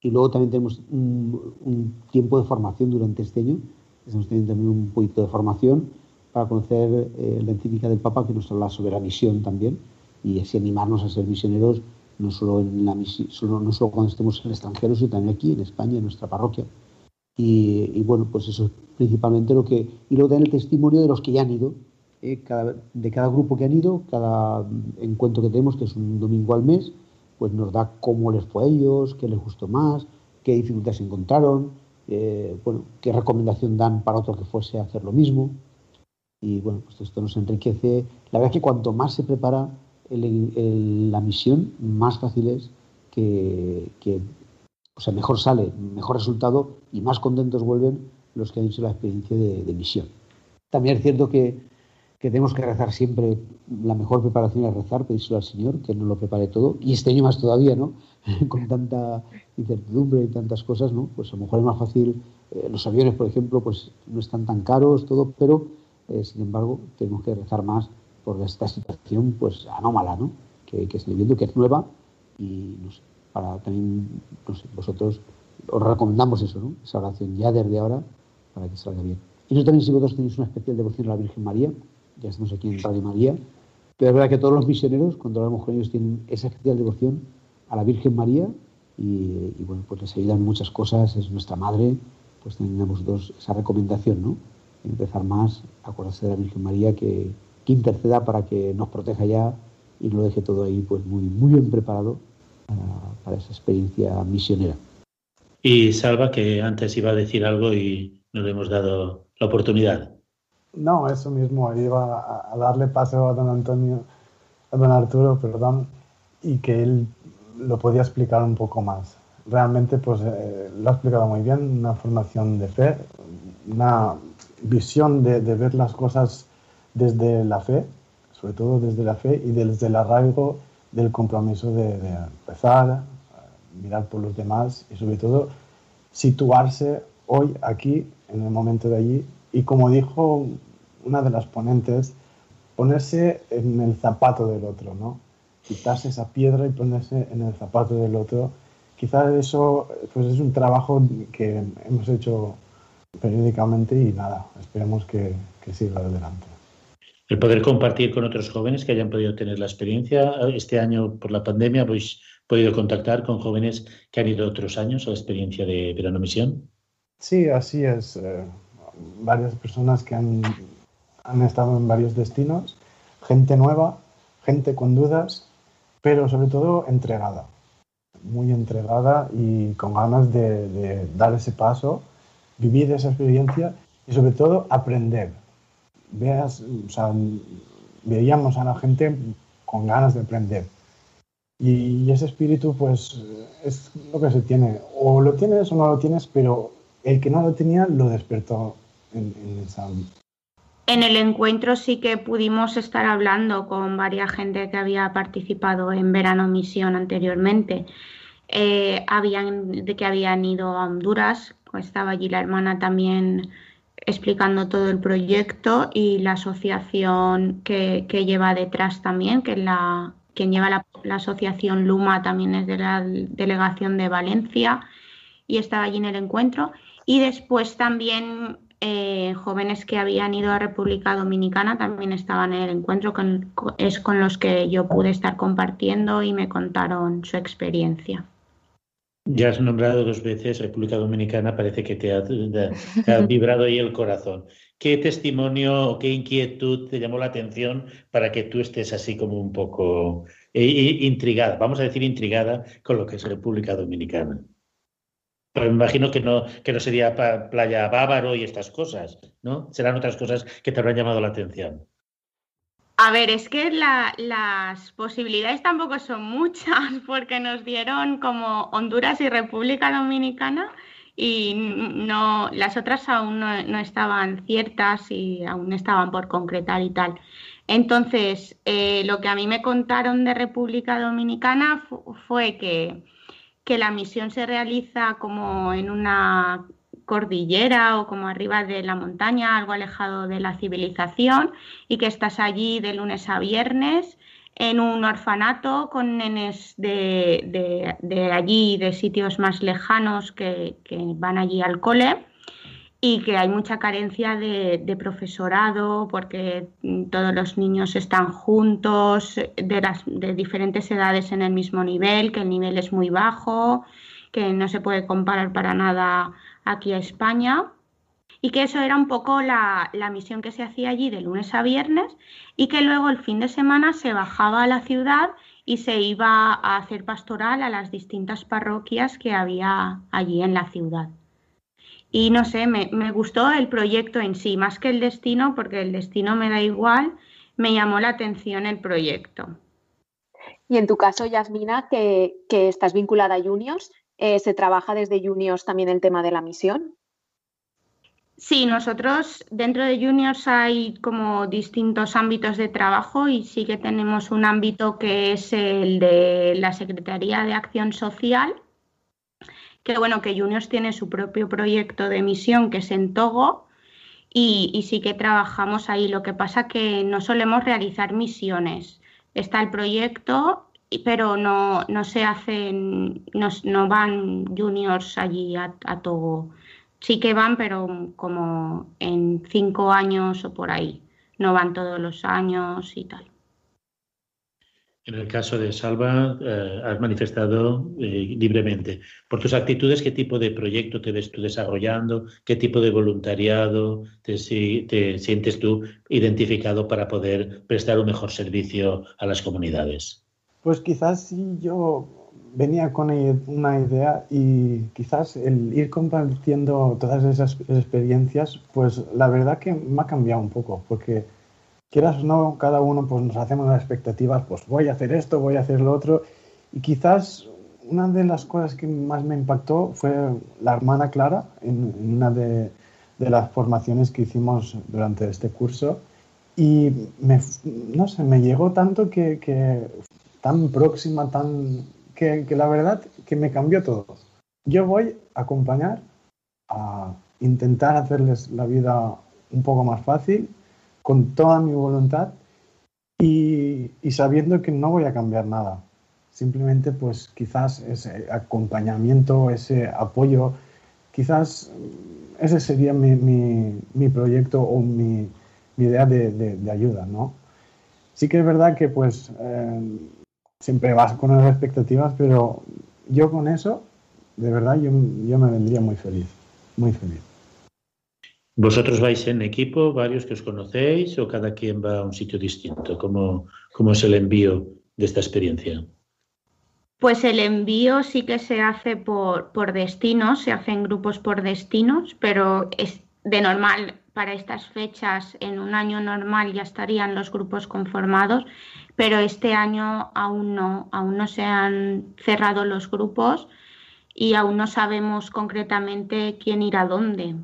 Y luego también tenemos un, tiempo de formación durante este año, estamos teniendo también un poquito de formación para conocer eh, la encíclica del Papa que nos habla sobre la misión también y así animarnos a ser misioneros no solo, en la no solo cuando estemos en el extranjero, sino también aquí en España, en nuestra parroquia Y, bueno, pues eso es principalmente lo que... Y luego también el testimonio de los que ya han ido, eh, de cada grupo que han ido, cada encuentro que tenemos, que es un domingo al mes, pues nos da cómo les fue a ellos, qué les gustó más, qué dificultades encontraron, eh, bueno, qué recomendación dan para otro que fuese a hacer lo mismo. Y bueno, pues esto nos enriquece. La verdad es que cuanto más se prepara la misión, más fácil es que, o sea, mejor sale, mejor resultado y más contentos vuelven los que han hecho la experiencia de misión. También es cierto que que tenemos que rezar siempre, la mejor preparación es rezar, pedírselo al Señor, que nos lo prepare todo, y este año más todavía, ¿no? [laughs] Con tanta incertidumbre y tantas cosas, ¿no? Pues a lo mejor es más fácil, eh, los aviones, por ejemplo, pues no están tan caros, todo, pero eh, sin embargo tenemos que rezar más por esta situación, pues anómala, ¿no? Que, que estoy viendo, que es nueva, y no sé, para también, no sé, vosotros os recomendamos eso, ¿no? Esa oración ya desde ahora, para que salga bien. Y eso también si vosotros tenéis una especial devoción a la Virgen María, ya estamos aquí en Radio María, pero es verdad que todos los misioneros, cuando hablamos con ellos, tienen esa especial devoción a la Virgen María y, bueno, pues les ayudan muchas cosas, es nuestra madre, pues tenemos dos esa recomendación, ¿no? Empezar más, acordarse de la Virgen María que, que interceda para que nos proteja ya y lo deje todo ahí pues muy, muy bien preparado para, para esa experiencia misionera. Y Salva, que antes iba a decir algo y no le hemos dado la oportunidad. No, eso mismo, iba a, darle paso a don Antonio, a don Arturo, perdón, y que él lo podía explicar un poco más. Realmente, pues eh, lo ha explicado muy bien, una formación de fe, una visión de, ver las cosas desde la fe, sobre todo desde la fe y desde el arraigo del compromiso de, de rezar, mirar por los demás y sobre todo situarse hoy aquí, en el momento de allí, y como dijo una de las ponentes, ponerse en el zapato del otro, ¿no? Quitarse esa piedra y ponerse en el zapato del otro. Quizás eso pues es un trabajo que hemos hecho periódicamente y nada, esperemos que, que siga adelante. El poder compartir con otros jóvenes que hayan podido tener la experiencia. Este año, por la pandemia, habéis podido contactar con jóvenes que han ido otros años a la experiencia de verano misión. Sí, así es. Eh, varias personas que han, han estado en varios destinos, gente nueva, gente con dudas, pero sobre todo entregada, muy entregada y con ganas de, dar ese paso, vivir esa experiencia y sobre todo aprender. Veas, veíamos a la gente con ganas de aprender. Y, ese espíritu, pues, es lo que se tiene. O lo tienes o no lo tienes, pero el que no lo tenía lo despertó en, el encuentro sí que pudimos estar hablando con varias gente que había participado en Verano Misión anteriormente. Eh, habían, de que habían ido a Honduras, estaba allí la hermana también explicando todo el proyecto y la asociación que, lleva detrás también, que la, quien lleva la, asociación Luma también es de la delegación de Valencia y estaba allí en el encuentro. Y después también eh, jóvenes que habían ido a República Dominicana también estaban en el encuentro, con, es con los que yo pude estar compartiendo y me contaron su experiencia. Ya has nombrado dos veces República Dominicana, parece que te ha, ha [laughs] vibrado ahí el corazón. ¿Qué testimonio o qué inquietud te llamó la atención para que tú estés así como un poco eh, intrigada, vamos a decir intrigada con lo que es República Dominicana? Pero me imagino que no, que no sería playa bávaro y estas cosas, ¿no? Serán otras cosas que te habrán llamado la atención. A ver, es que las posibilidades tampoco son muchas, [laughs] porque nos dieron como Honduras y República Dominicana y no, las otras aún no, estaban ciertas y aún estaban por concretar y tal. Entonces, eh, lo que a mí me contaron de República Dominicana fue que que la misión se realiza como en una cordillera o como arriba de la montaña, algo alejado de la civilización, y que estás allí de lunes a viernes en un orfanato con nenes de, allí, de sitios más lejanos que, que van allí al cole y que hay mucha carencia de, profesorado porque todos los niños están juntos de diferentes edades en el mismo nivel, que el nivel es muy bajo, que no se puede comparar para nada aquí a España y que eso era un poco la, la, misión que se hacía allí de lunes a viernes y que luego el fin de semana se bajaba a la ciudad y se iba a hacer pastoral a las distintas parroquias que había allí en la ciudad. Y no sé, me, me gustó el proyecto en sí, más que el destino, porque el destino me da igual, me llamó la atención el proyecto. Y en tu caso, Yasmina, que, que estás vinculada a Juniors, eh, ¿se trabaja desde Juniors también el tema de la misión? Sí, nosotros dentro de Juniors hay como distintos ámbitos de trabajo y sí que tenemos un ámbito que es el de la Secretaría de Acción Social, que bueno, que Juniors tiene su propio proyecto de misión que es en Togo y, sí que trabajamos ahí. Lo que pasa que no solemos realizar misiones. Está el proyecto pero no, no se hacen, no, no van juniors allí a, a, Togo sí que van, pero como en cinco años o por ahí. No van todos los años y tal. En el caso de Salva, eh, has manifestado eh, libremente. Por tus actitudes, ¿qué tipo de proyecto te ves tú desarrollando? ¿Qué tipo de voluntariado te, te sientes tú identificado para poder prestar un mejor servicio a las comunidades? Pues quizás sí, yo venía con una idea y quizás el ir compartiendo todas esas experiencias, pues la verdad que me ha cambiado un poco, porque quieras o no, cada uno pues nos hacemos las expectativas, pues voy a hacer esto, voy a hacer lo otro, y quizás una de las cosas que más me impactó fue la hermana Clara en, en una de, de, las formaciones que hicimos durante este curso, y me, no sé, me llegó tanto que, que tan próxima, tan que, que, la verdad que me cambió todo. Yo voy a acompañar, a intentar hacerles la vida un poco más fácil, con toda mi voluntad y, sabiendo que no voy a cambiar nada. Simplemente, pues quizás ese acompañamiento, ese apoyo, quizás ese sería mi, mi, mi proyecto o mi, idea de, de, de, ayuda, ¿no? Sí que es verdad que, pues, eh, siempre vas con las expectativas, pero yo con eso, de verdad, yo, yo me vendría muy feliz, muy feliz. ¿Vosotros vais en equipo, varios que os conocéis, o cada quien va a un sitio distinto? ¿Cómo, cómo es el envío de esta experiencia? Pues el envío sí que se hace por, por destinos, se hacen grupos por destinos, pero es de normal para estas fechas, en un año normal ya estarían los grupos conformados, pero este año aún no, aún no se han cerrado los grupos y aún no sabemos concretamente quién irá dónde.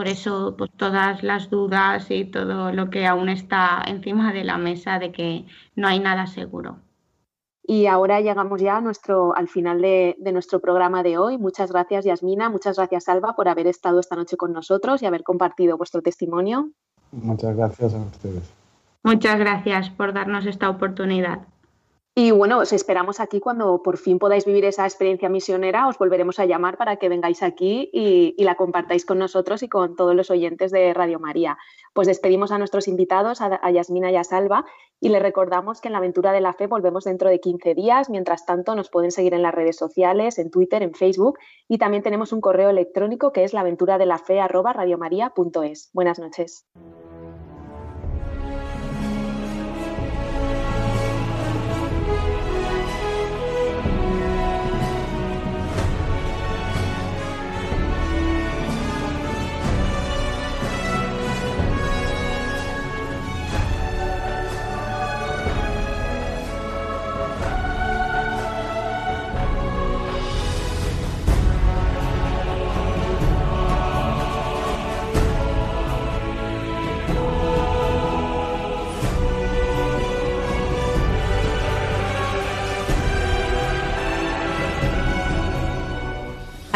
Por eso, pues todas las dudas y todo lo que aún está encima de la mesa de que no hay nada seguro. Y ahora llegamos ya a nuestro, al final de, de, nuestro programa de hoy. Muchas gracias, Yasmina. Muchas gracias, Alba, por haber estado esta noche con nosotros y haber compartido vuestro testimonio. Muchas gracias a ustedes. Muchas gracias por darnos esta oportunidad. Y bueno, os esperamos aquí cuando por fin podáis vivir esa experiencia misionera. Os volveremos a llamar para que vengáis aquí y, la compartáis con nosotros y con todos los oyentes de Radio María. Pues despedimos a nuestros invitados, a, a Yasmina y a Salva, y les recordamos que en la aventura de la fe volvemos dentro de 15 días. Mientras tanto, nos pueden seguir en las redes sociales, en Twitter, en Facebook, y también tenemos un correo electrónico que es laventuradelafe.radiomaria.es. Buenas noches.